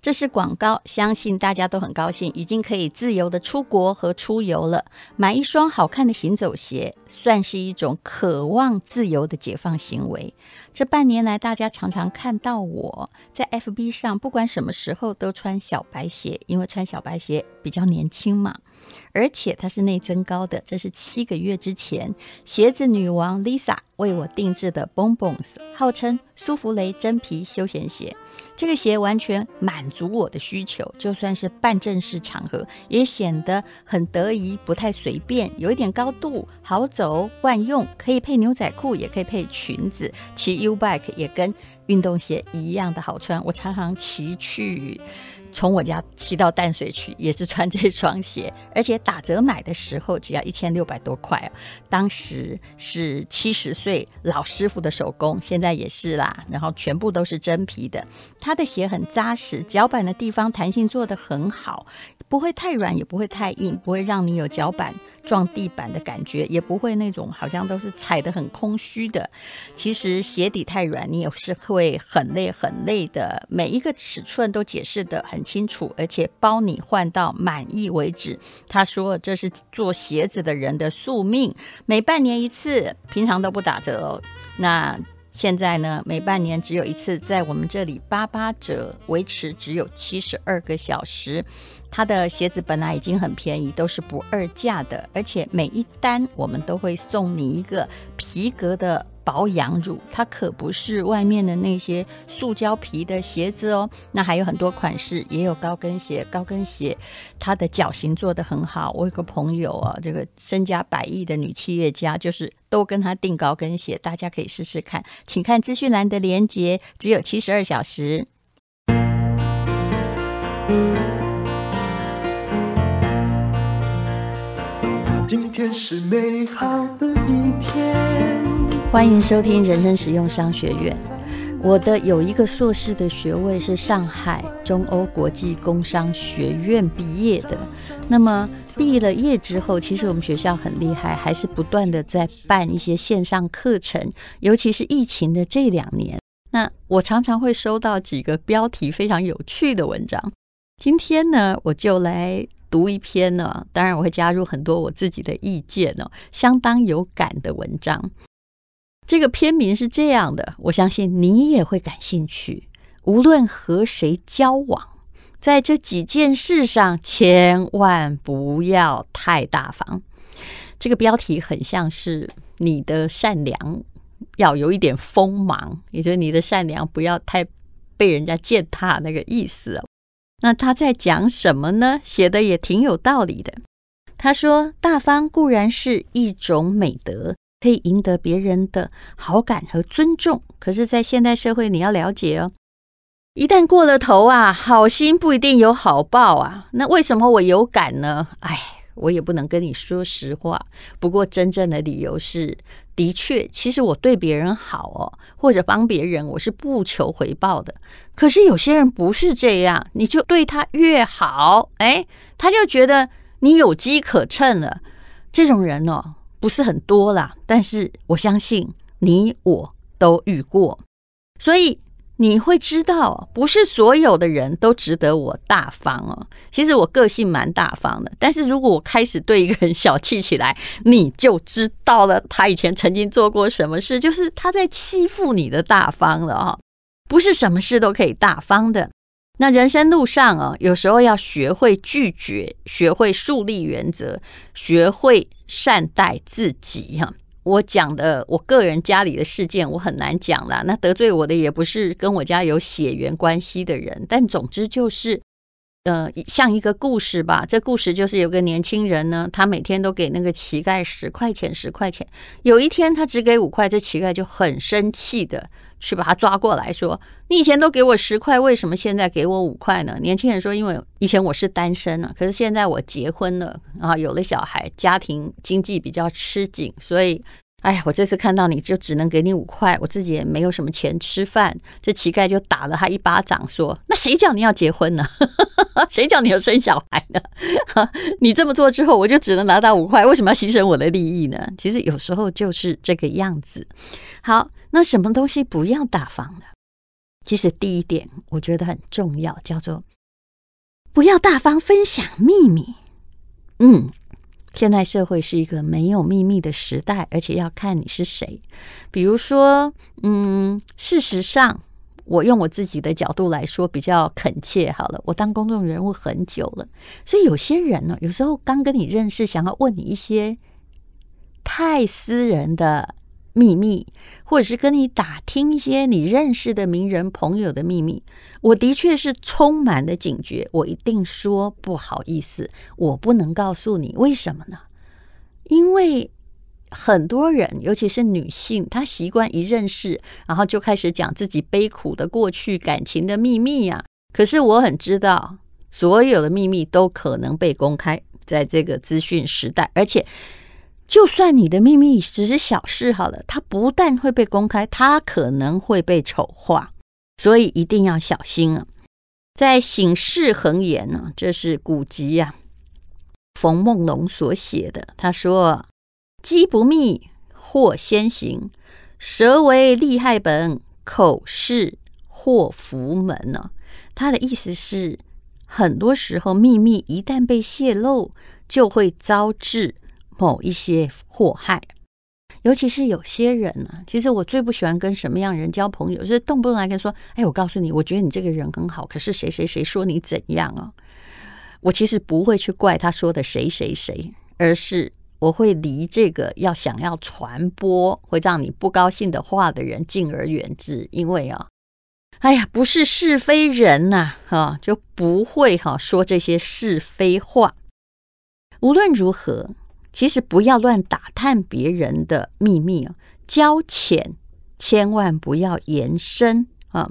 这是广告，相信大家都很高兴，已经可以自由的出国和出游了。买一双好看的行走鞋，算是一种渴望自由的解放行为。这半年来，大家常常看到我在 FB 上，不管什么时候都穿小白鞋，因为穿小白鞋比较年轻嘛。而且它是内增高的，这是七个月之前鞋子女王 Lisa 为我定制的 Bonbons，号称舒芙蕾真皮休闲鞋。这个鞋完全满足我的需求，就算是半正式场合，也显得很得宜，不太随便，有一点高度，好走，万用，可以配牛仔裤，也可以配裙子，骑 U bike 也跟运动鞋一样的好穿。我常常骑去。从我家骑到淡水去，也是穿这双鞋，而且打折买的时候只要一千六百多块哦。当时是七十岁老师傅的手工，现在也是啦。然后全部都是真皮的，他的鞋很扎实，脚板的地方弹性做得很好，不会太软，也不会太硬，不会让你有脚板撞地板的感觉，也不会那种好像都是踩得很空虚的。其实鞋底太软，你也是会很累很累的。每一个尺寸都解释得很。很清楚，而且包你换到满意为止。他说这是做鞋子的人的宿命，每半年一次，平常都不打折哦。那现在呢？每半年只有一次，在我们这里八八折，维持只有七十二个小时。他的鞋子本来已经很便宜，都是不二价的，而且每一单我们都会送你一个皮革的。保养乳，它可不是外面的那些塑胶皮的鞋子哦。那还有很多款式，也有高跟鞋。高跟鞋它的脚型做得很好。我有个朋友啊，这个身家百亿的女企业家，就是都跟他订高跟鞋，大家可以试试看。请看资讯栏的链接，只有七十二小时。今天是美好的一天。欢迎收听人生实用商学院。我的有一个硕士的学位是上海中欧国际工商学院毕业的。那么毕了业之后，其实我们学校很厉害，还是不断的在办一些线上课程。尤其是疫情的这两年，那我常常会收到几个标题非常有趣的文章。今天呢，我就来读一篇呢，当然我会加入很多我自己的意见哦，相当有感的文章。这个片名是这样的，我相信你也会感兴趣。无论和谁交往，在这几件事上，千万不要太大方。这个标题很像是你的善良要有一点锋芒，也就是你的善良不要太被人家践踏那个意思。那他在讲什么呢？写的也挺有道理的。他说：“大方固然是一种美德。”可以赢得别人的好感和尊重，可是，在现代社会，你要了解哦，一旦过了头啊，好心不一定有好报啊。那为什么我有感呢？哎，我也不能跟你说实话。不过，真正的理由是，的确，其实我对别人好哦，或者帮别人，我是不求回报的。可是有些人不是这样，你就对他越好，哎，他就觉得你有机可乘了。这种人哦。不是很多啦，但是我相信你我都遇过，所以你会知道，不是所有的人都值得我大方哦。其实我个性蛮大方的，但是如果我开始对一个人小气起来，你就知道了，他以前曾经做过什么事，就是他在欺负你的大方了哦。不是什么事都可以大方的。那人生路上啊，有时候要学会拒绝，学会树立原则，学会善待自己哈。我讲的我个人家里的事件，我很难讲啦。那得罪我的也不是跟我家有血缘关系的人，但总之就是，呃，像一个故事吧。这故事就是有个年轻人呢，他每天都给那个乞丐十块钱，十块钱。有一天他只给五块，这乞丐就很生气的。去把他抓过来，说：“你以前都给我十块，为什么现在给我五块呢？”年轻人说：“因为以前我是单身呢，可是现在我结婚了啊，有了小孩，家庭经济比较吃紧，所以，哎呀，我这次看到你就只能给你五块，我自己也没有什么钱吃饭。”这乞丐就打了他一巴掌，说：“那谁叫你要结婚呢？谁叫你要生小孩呢？你这么做之后，我就只能拿到五块，为什么要牺牲我的利益呢？其实有时候就是这个样子。”好。那什么东西不要大方呢？其实第一点我觉得很重要，叫做不要大方分享秘密。嗯，现代社会是一个没有秘密的时代，而且要看你是谁。比如说，嗯，事实上，我用我自己的角度来说，比较恳切好了。我当公众人物很久了，所以有些人呢，有时候刚跟你认识，想要问你一些太私人的。秘密，或者是跟你打听一些你认识的名人朋友的秘密，我的确是充满了警觉。我一定说不好意思，我不能告诉你。为什么呢？因为很多人，尤其是女性，她习惯一认识，然后就开始讲自己悲苦的过去、感情的秘密呀。可是我很知道，所有的秘密都可能被公开，在这个资讯时代，而且。就算你的秘密只是小事好了，它不但会被公开，它可能会被丑化，所以一定要小心啊！在《醒世恒言》呢，这是古籍呀，冯梦龙所写的。他说：“机不密，祸先行；蛇为利害本，口是祸福门。”呢，他的意思是，很多时候秘密一旦被泄露，就会招致。某一些祸害，尤其是有些人呢、啊。其实我最不喜欢跟什么样人交朋友，就是动不动来跟说：“哎，我告诉你，我觉得你这个人很好，可是谁谁谁说你怎样啊？”我其实不会去怪他说的谁谁谁，而是我会离这个要想要传播会让你不高兴的话的人敬而远之，因为啊，哎呀，不是是非人呐、哈、就不会哈、说这些是非话。无论如何。其实不要乱打探别人的秘密啊，交浅千万不要延伸啊！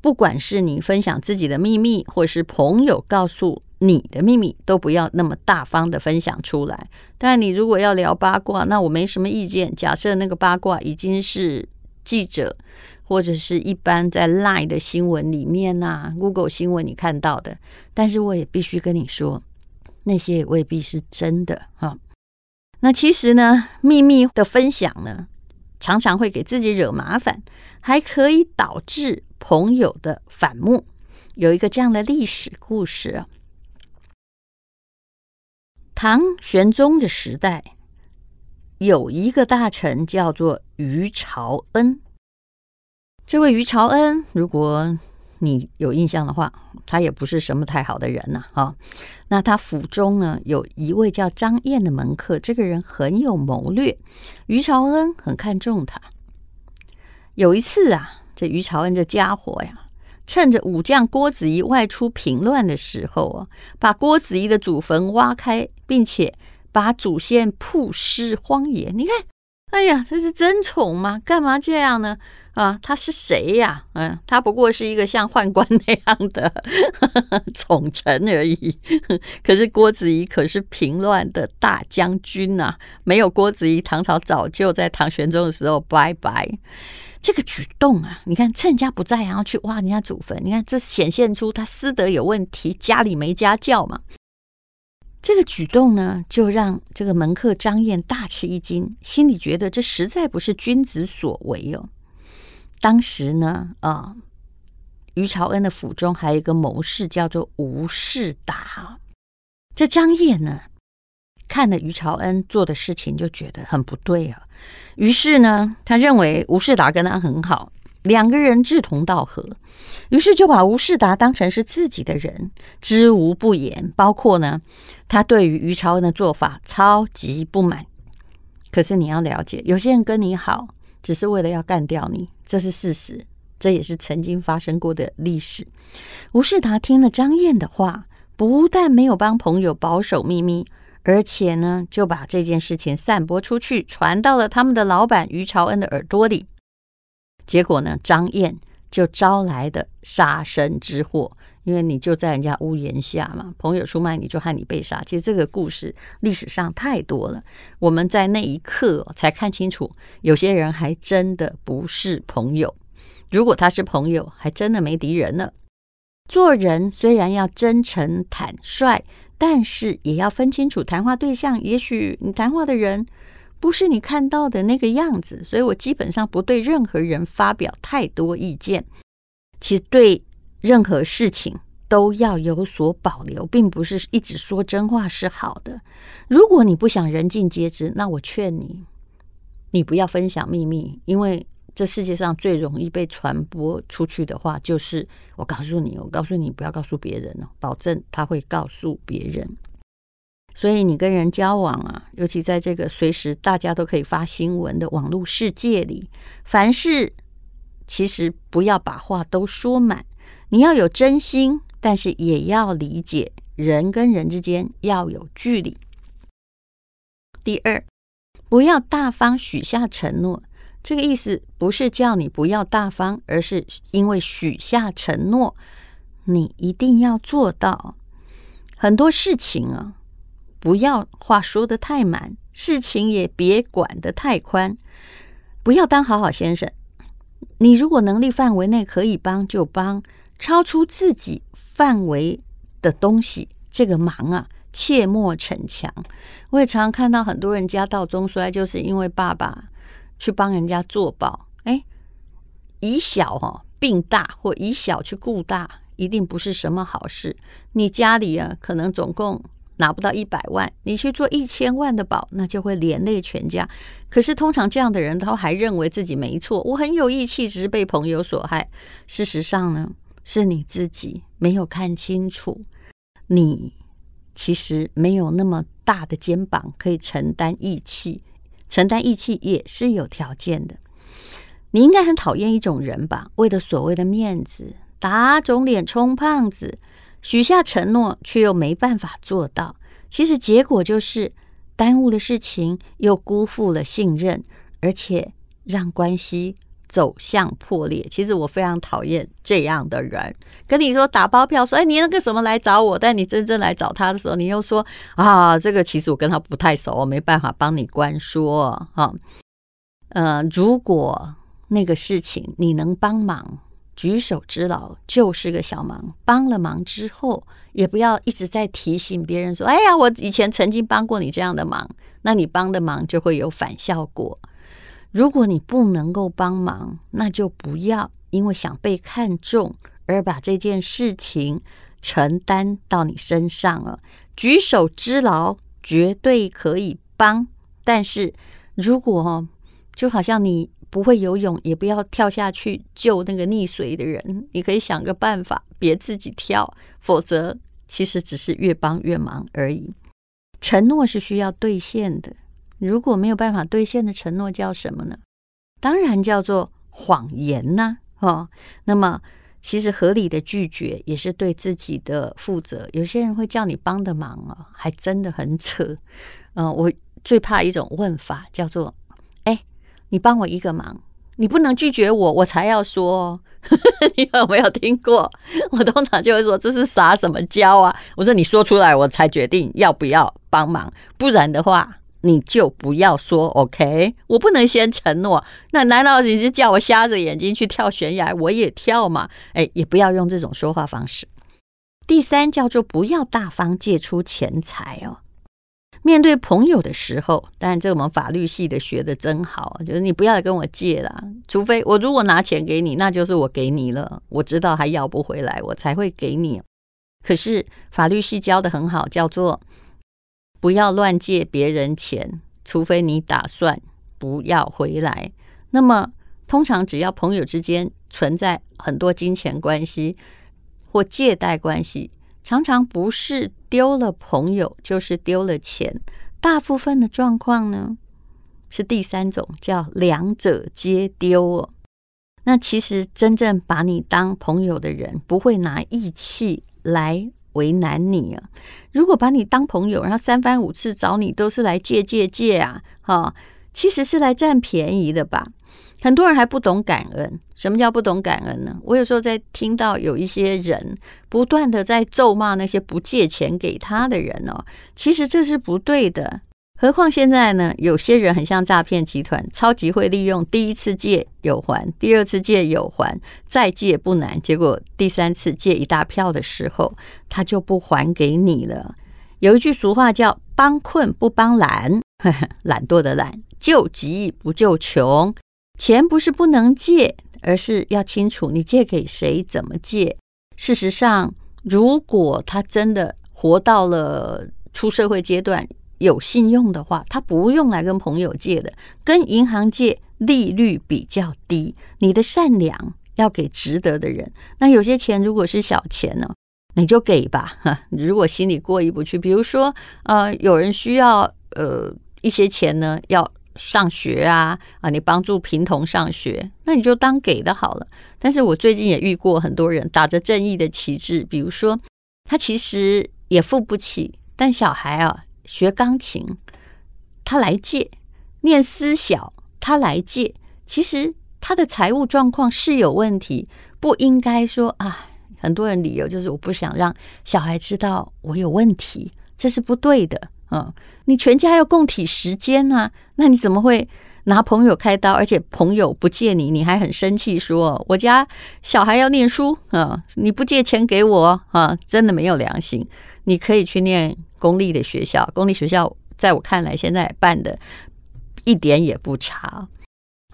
不管是你分享自己的秘密，或是朋友告诉你的秘密，都不要那么大方的分享出来。但你如果要聊八卦，那我没什么意见。假设那个八卦已经是记者或者是一般在 Line 的新闻里面啊，Google 新闻你看到的，但是我也必须跟你说，那些也未必是真的哈。那其实呢，秘密的分享呢，常常会给自己惹麻烦，还可以导致朋友的反目。有一个这样的历史故事，唐玄宗的时代，有一个大臣叫做于朝恩。这位于朝恩，如果你有印象的话，他也不是什么太好的人呐，哈。那他府中呢，有一位叫张燕的门客，这个人很有谋略，于朝恩很看重他。有一次啊，这于朝恩这家伙呀，趁着武将郭子仪外出平乱的时候啊，把郭子仪的祖坟挖开，并且把祖先曝尸荒野。你看，哎呀，这是争宠吗？干嘛这样呢？啊，他是谁呀？嗯，他不过是一个像宦官那样的 宠臣而已。可是郭子仪可是平乱的大将军呐、没有郭子仪，唐朝早就在唐玄宗的时候拜拜。这个举动啊，你看趁人家不在，然后去挖人家祖坟，你看这显现出他私德有问题，家里没家教嘛。这个举动呢，就让这个门客张燕大吃一惊，心里觉得这实在不是君子所为哦。当时呢，啊，于朝恩的府中还有一个谋士，叫做吴世达。这张燕呢，看了于朝恩做的事情，就觉得很不对啊。于是呢，他认为吴世达跟他很好，两个人志同道合，于是就把吴世达当成是自己的人，知无不言。包括呢，他对于于朝恩的做法超级不满。可是你要了解，有些人跟你好，只是为了要干掉你。这是事实，这也是曾经发生过的历史。吴世达听了张燕的话，不但没有帮朋友保守秘密，而且呢，就把这件事情散播出去，传到了他们的老板于朝恩的耳朵里。结果呢，张燕就招来的杀身之祸，因为你就在人家屋檐下嘛，朋友出卖你就害你被杀。其实这个故事历史上太多了，我们在那一刻才看清楚，有些人还真的不是朋友。如果他是朋友，还真的没敌人呢。做人虽然要真诚坦率，但是也要分清楚谈话对象。也许你谈话的人不是你看到的那个样子，所以我基本上不对任何人发表太多意见。其实对任何事情都要有所保留，并不是一直说真话是好的。如果你不想人尽皆知，那我劝你，你不要分享秘密，因为这世界上最容易被传播出去的话，就是我告诉你，我告诉你，不要告诉别人哦，保证他会告诉别人。所以你跟人交往啊，尤其在这个随时大家都可以发新闻的网络世界里，凡事其实不要把话都说满，你要有真心，但是也要理解人跟人之间要有距离。第二，不要大方许下承诺，这个意思不是叫你不要大方，而是因为许下承诺，你一定要做到。很多事情啊。不要话说得太满，事情也别管得太宽，不要当好好先生。你如果能力范围内可以帮就帮，超出自己范围的东西，这个忙啊，切莫逞强。我也常常看到很多人家道中衰，就是因为爸爸去帮人家做保，哎，以小、哦、病大，或以小去顾大，一定不是什么好事。你家里啊，可能总共。拿不到一百万，你去做一千万的保，那就会连累全家。可是通常这样的人，他还认为自己没错，我很有义气，只是被朋友所害。事实上呢，是你自己没有看清楚，你其实没有那么大的肩膀可以承担义气，承担义气也是有条件的。你应该很讨厌一种人吧？为了所谓的面子，打肿脸充胖子。许下承诺，却又没办法做到，其实结果就是耽误了事情，又辜负了信任，而且让关系走向破裂。其实我非常讨厌这样的人，跟你说打包票说，哎，你那个什么来找我，但你真正来找他的时候，你又说啊，这个其实我跟他不太熟，我没办法帮你关说哈。呃，如果那个事情你能帮忙。举手之劳就是个小忙，帮了忙之后，也不要一直在提醒别人说：“哎呀，我以前曾经帮过你这样的忙。”那你帮的忙就会有反效果。如果你不能够帮忙，那就不要因为想被看重而把这件事情承担到你身上了。举手之劳绝对可以帮，但是如果就好像你。不会游泳，也不要跳下去救那个溺水的人。你可以想个办法，别自己跳，否则其实只是越帮越忙而已。承诺是需要兑现的，如果没有办法兑现的承诺叫什么呢？当然叫做谎言呐！哦，那么其实合理的拒绝也是对自己的负责。有些人会叫你帮的忙啊，还真的很扯。嗯，我最怕一种问法叫做。你帮我一个忙，你不能拒绝我，我才要说。你有没有听过？我通常就会说，这是撒什么娇啊？我说你说出来，我才决定要不要帮忙，不然的话你就不要说。OK，我不能先承诺。那难道你是叫我瞎着眼睛去跳悬崖？我也跳嘛。哎，也不要用这种说话方式。第三叫做不要大方借出钱财哦。面对朋友的时候，当然这我们法律系的学的真好，就是你不要跟我借了，除非我如果拿钱给你，那就是我给你了，我知道还要不回来，我才会给你。可是法律系教的很好，叫做不要乱借别人钱，除非你打算不要回来。那么通常只要朋友之间存在很多金钱关系或借贷关系。常常不是丢了朋友，就是丢了钱。大部分的状况呢，是第三种，叫两者皆丢哦。那其实真正把你当朋友的人，不会拿义气来为难你啊。如果把你当朋友，然后三番五次找你，都是来借借借啊，哈，其实是来占便宜的吧。很多人还不懂感恩，什么叫不懂感恩呢？我有时候在听到有一些人不断的在咒骂那些不借钱给他的人哦，其实这是不对的。何况现在呢，有些人很像诈骗集团，超级会利用第一次借有还，第二次借有还，再借不难，结果第三次借一大票的时候，他就不还给你了。有一句俗话叫“帮困不帮懒”，懒惰的懒，救急不救穷。钱不是不能借，而是要清楚你借给谁、怎么借。事实上，如果他真的活到了出社会阶段，有信用的话，他不用来跟朋友借的，跟银行借利率比较低。你的善良要给值得的人。那有些钱如果是小钱呢，你就给吧。哈，如果心里过意不去，比如说呃，有人需要呃一些钱呢，要上学啊啊，你帮助贫童上学，那你就当给的好了。但是我最近也遇过很多人打着正义的旗帜，比如说他其实也付不起，但小孩啊。学钢琴，他来借；念私小，他来借。其实他的财务状况是有问题，不应该说啊。很多人理由就是我不想让小孩知道我有问题，这是不对的。嗯，你全家要共体时间啊，那你怎么会拿朋友开刀？而且朋友不借你，你还很生气说我家小孩要念书啊，你不借钱给我啊，真的没有良心。你可以去念。公立的学校，公立学校在我看来，现在办的一点也不差。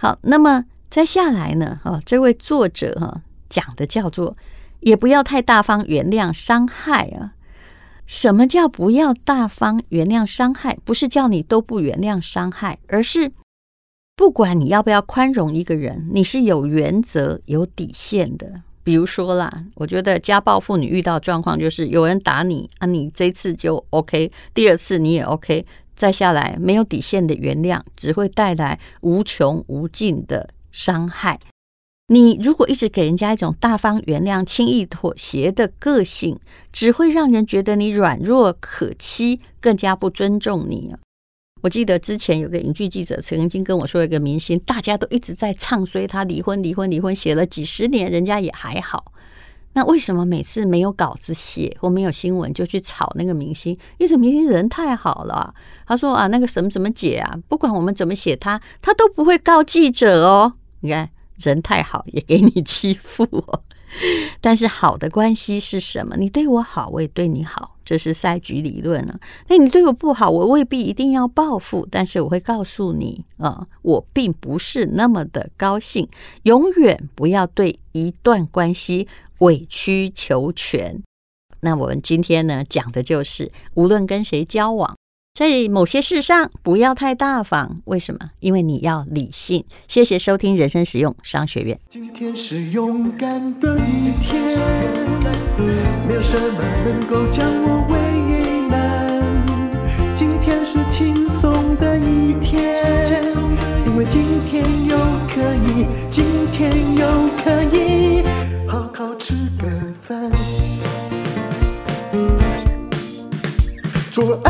好，那么再下来呢？哈，这位作者哈讲的叫做“也不要太大方原谅伤害”啊。什么叫不要大方原谅伤害？不是叫你都不原谅伤害，而是不管你要不要宽容一个人，你是有原则、有底线的。比如说啦，我觉得家暴妇女遇到状况就是有人打你啊，你这次就 OK，第二次你也 OK，再下来没有底线的原谅，只会带来无穷无尽的伤害。你如果一直给人家一种大方原谅、轻易妥协的个性，只会让人觉得你软弱可欺，更加不尊重你。我记得之前有个影剧记者曾经跟我说，一个明星大家都一直在唱衰他离婚、离婚、离婚，写了几十年，人家也还好。那为什么每次没有稿子写或没有新闻就去炒那个明星？因为这明星人太好了。他说啊，那个什么什么姐啊，不管我们怎么写他，他都不会告记者哦。你看人太好，也给你欺负哦。但是好的关系是什么？你对我好，我也对你好，这是赛局理论啊。那你对我不好，我未必一定要报复，但是我会告诉你啊，我并不是那么的高兴。永远不要对一段关系委曲求全。那我们今天呢，讲的就是，无论跟谁交往。在某些事上不要太大方，为什么？因为你要理性。谢谢收听人生实用商学院。今天是勇敢的一天，没有什么能够将我为难。今天是轻松的一天，因为今天又可以，今天又可以好好吃个饭。做爱，